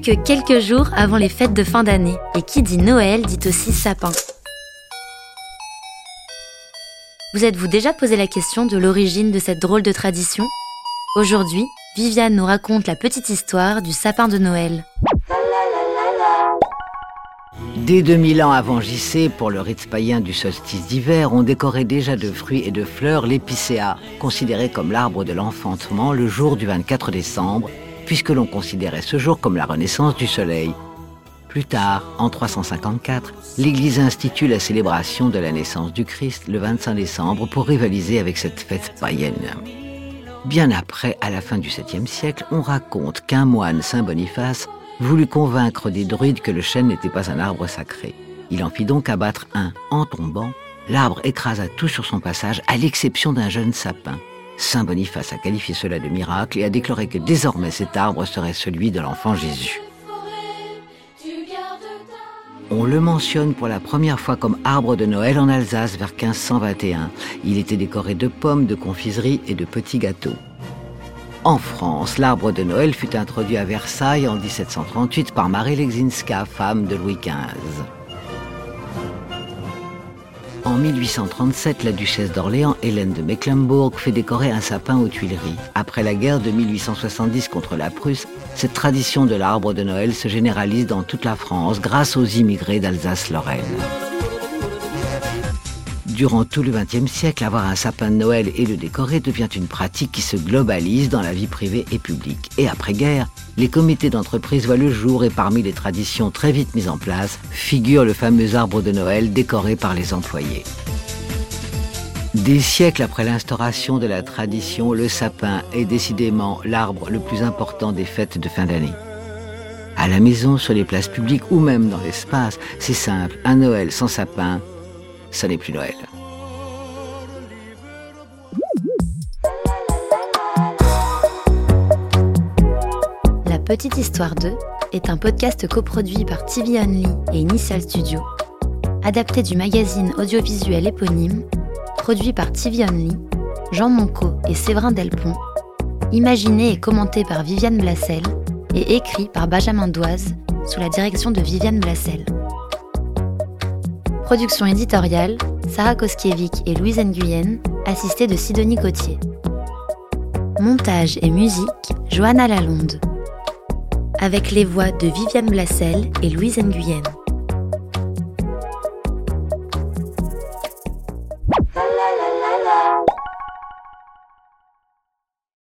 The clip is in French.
que quelques jours avant les fêtes de fin d'année, et qui dit Noël dit aussi sapin. Vous êtes-vous déjà posé la question de l'origine de cette drôle de tradition? Aujourd'hui, Viviane nous raconte la petite histoire du sapin de Noël. Dès 2000 ans avant JC, pour le rite païen du solstice d'hiver, on décorait déjà de fruits et de fleurs l'épicéa, considéré comme l'arbre de l'enfantement le jour du 24 décembre, puisque l'on considérait ce jour comme la renaissance du soleil. Plus tard, en 354, l'Église institue la célébration de la naissance du Christ le 25 décembre pour rivaliser avec cette fête païenne. Bien après, à la fin du 7e siècle, on raconte qu'un moine, Saint Boniface, voulut convaincre des druides que le chêne n'était pas un arbre sacré. Il en fit donc abattre un. En tombant, l'arbre écrasa tout sur son passage, à l'exception d'un jeune sapin. Saint Boniface a qualifié cela de miracle et a déclaré que désormais cet arbre serait celui de l'enfant Jésus. On le mentionne pour la première fois comme arbre de Noël en Alsace vers 1521. Il était décoré de pommes, de confiseries et de petits gâteaux. En France, l'arbre de Noël fut introduit à Versailles en 1738 par Marie Lexinska, femme de Louis XV. En 1837, la duchesse d'Orléans, Hélène de Mecklembourg, fait décorer un sapin aux Tuileries. Après la guerre de 1870 contre la Prusse, cette tradition de l'arbre de Noël se généralise dans toute la France grâce aux immigrés d'Alsace-Lorraine. Durant tout le XXe siècle, avoir un sapin de Noël et le décorer devient une pratique qui se globalise dans la vie privée et publique. Et après-guerre, les comités d'entreprise voient le jour et parmi les traditions très vite mises en place figure le fameux arbre de Noël décoré par les employés. Des siècles après l'instauration de la tradition, le sapin est décidément l'arbre le plus important des fêtes de fin d'année. À la maison, sur les places publiques ou même dans l'espace, c'est simple, un Noël sans sapin, ça n'est plus Noël. La Petite Histoire 2 est un podcast coproduit par TV Only et Initial Studio, adapté du magazine audiovisuel éponyme, produit par TV Only, Jean Monco et Séverin Delpont, imaginé et commenté par Viviane Blassel et écrit par Benjamin Doise sous la direction de Viviane Blassel. Production éditoriale, Sarah Koskiewicz et Louise Nguyen, assistée de Sidonie Cotier. Montage et musique, Johanna Lalonde. Avec les voix de Viviane Blassel et Louise Nguyen.